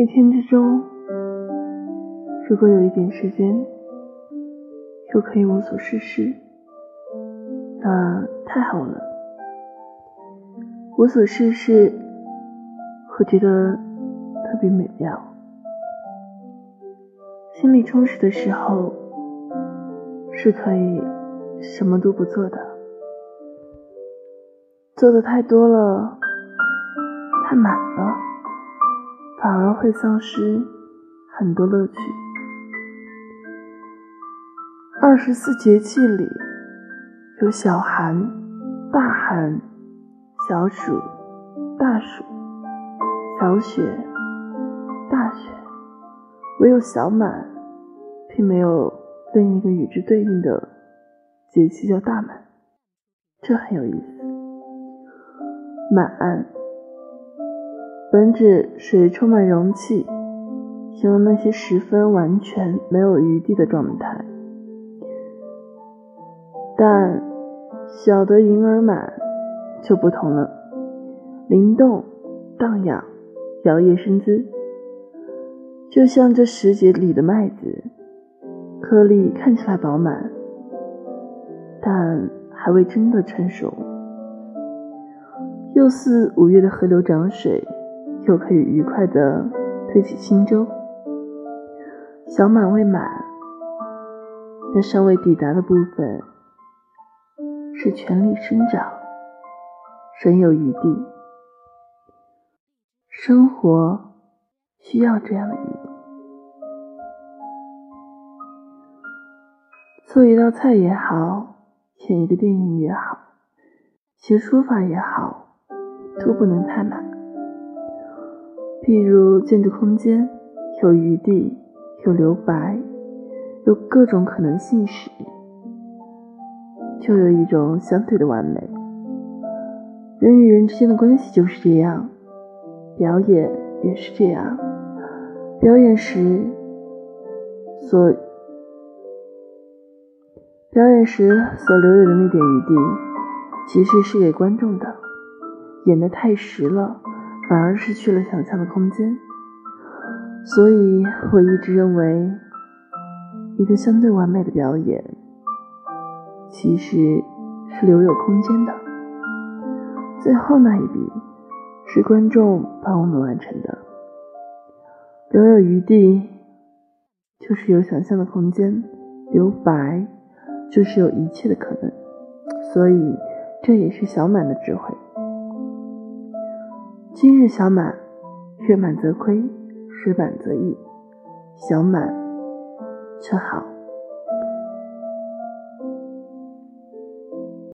一天之中，如果有一点时间，又可以无所事事，那太好了。无所事事，我觉得特别美妙。心里充实的时候，是可以什么都不做的。做的太多了，太满了，反而会丧失很多乐趣。二十四节气里有小寒、大寒、小暑、大暑、小雪、大雪，唯有小满，并没有另一个与之对应的节气叫大满，这很有意思。满，本指水充满容器，形容那些十分完全没有余地的状态。但小的盈而满就不同了，灵动荡漾，摇曳生姿，就像这时节里的麦子，颗粒看起来饱满，但还未真的成熟。又似五月的河流涨水，又可以愉快地推起轻舟。小满未满，那尚未抵达的部分是全力生长，仍有余地。生活需要这样的余地。做一道菜也好，演一个电影也好，写书法也好。都不能太满。譬如建筑空间有余地、有留白、有各种可能性时，就有一种相对的完美。人与人之间的关系就是这样，表演也是这样。表演时所表演时所留有的那点余地，其实是给观众的。演得太实了，反而失去了想象的空间。所以我一直认为，一个相对完美的表演，其实是留有空间的。最后那一笔，是观众帮我们完成的。留有余地，就是有想象的空间；留白，就是有一切的可能。所以，这也是小满的智慧。今日小满，月满则亏，时满则溢，小满，却好。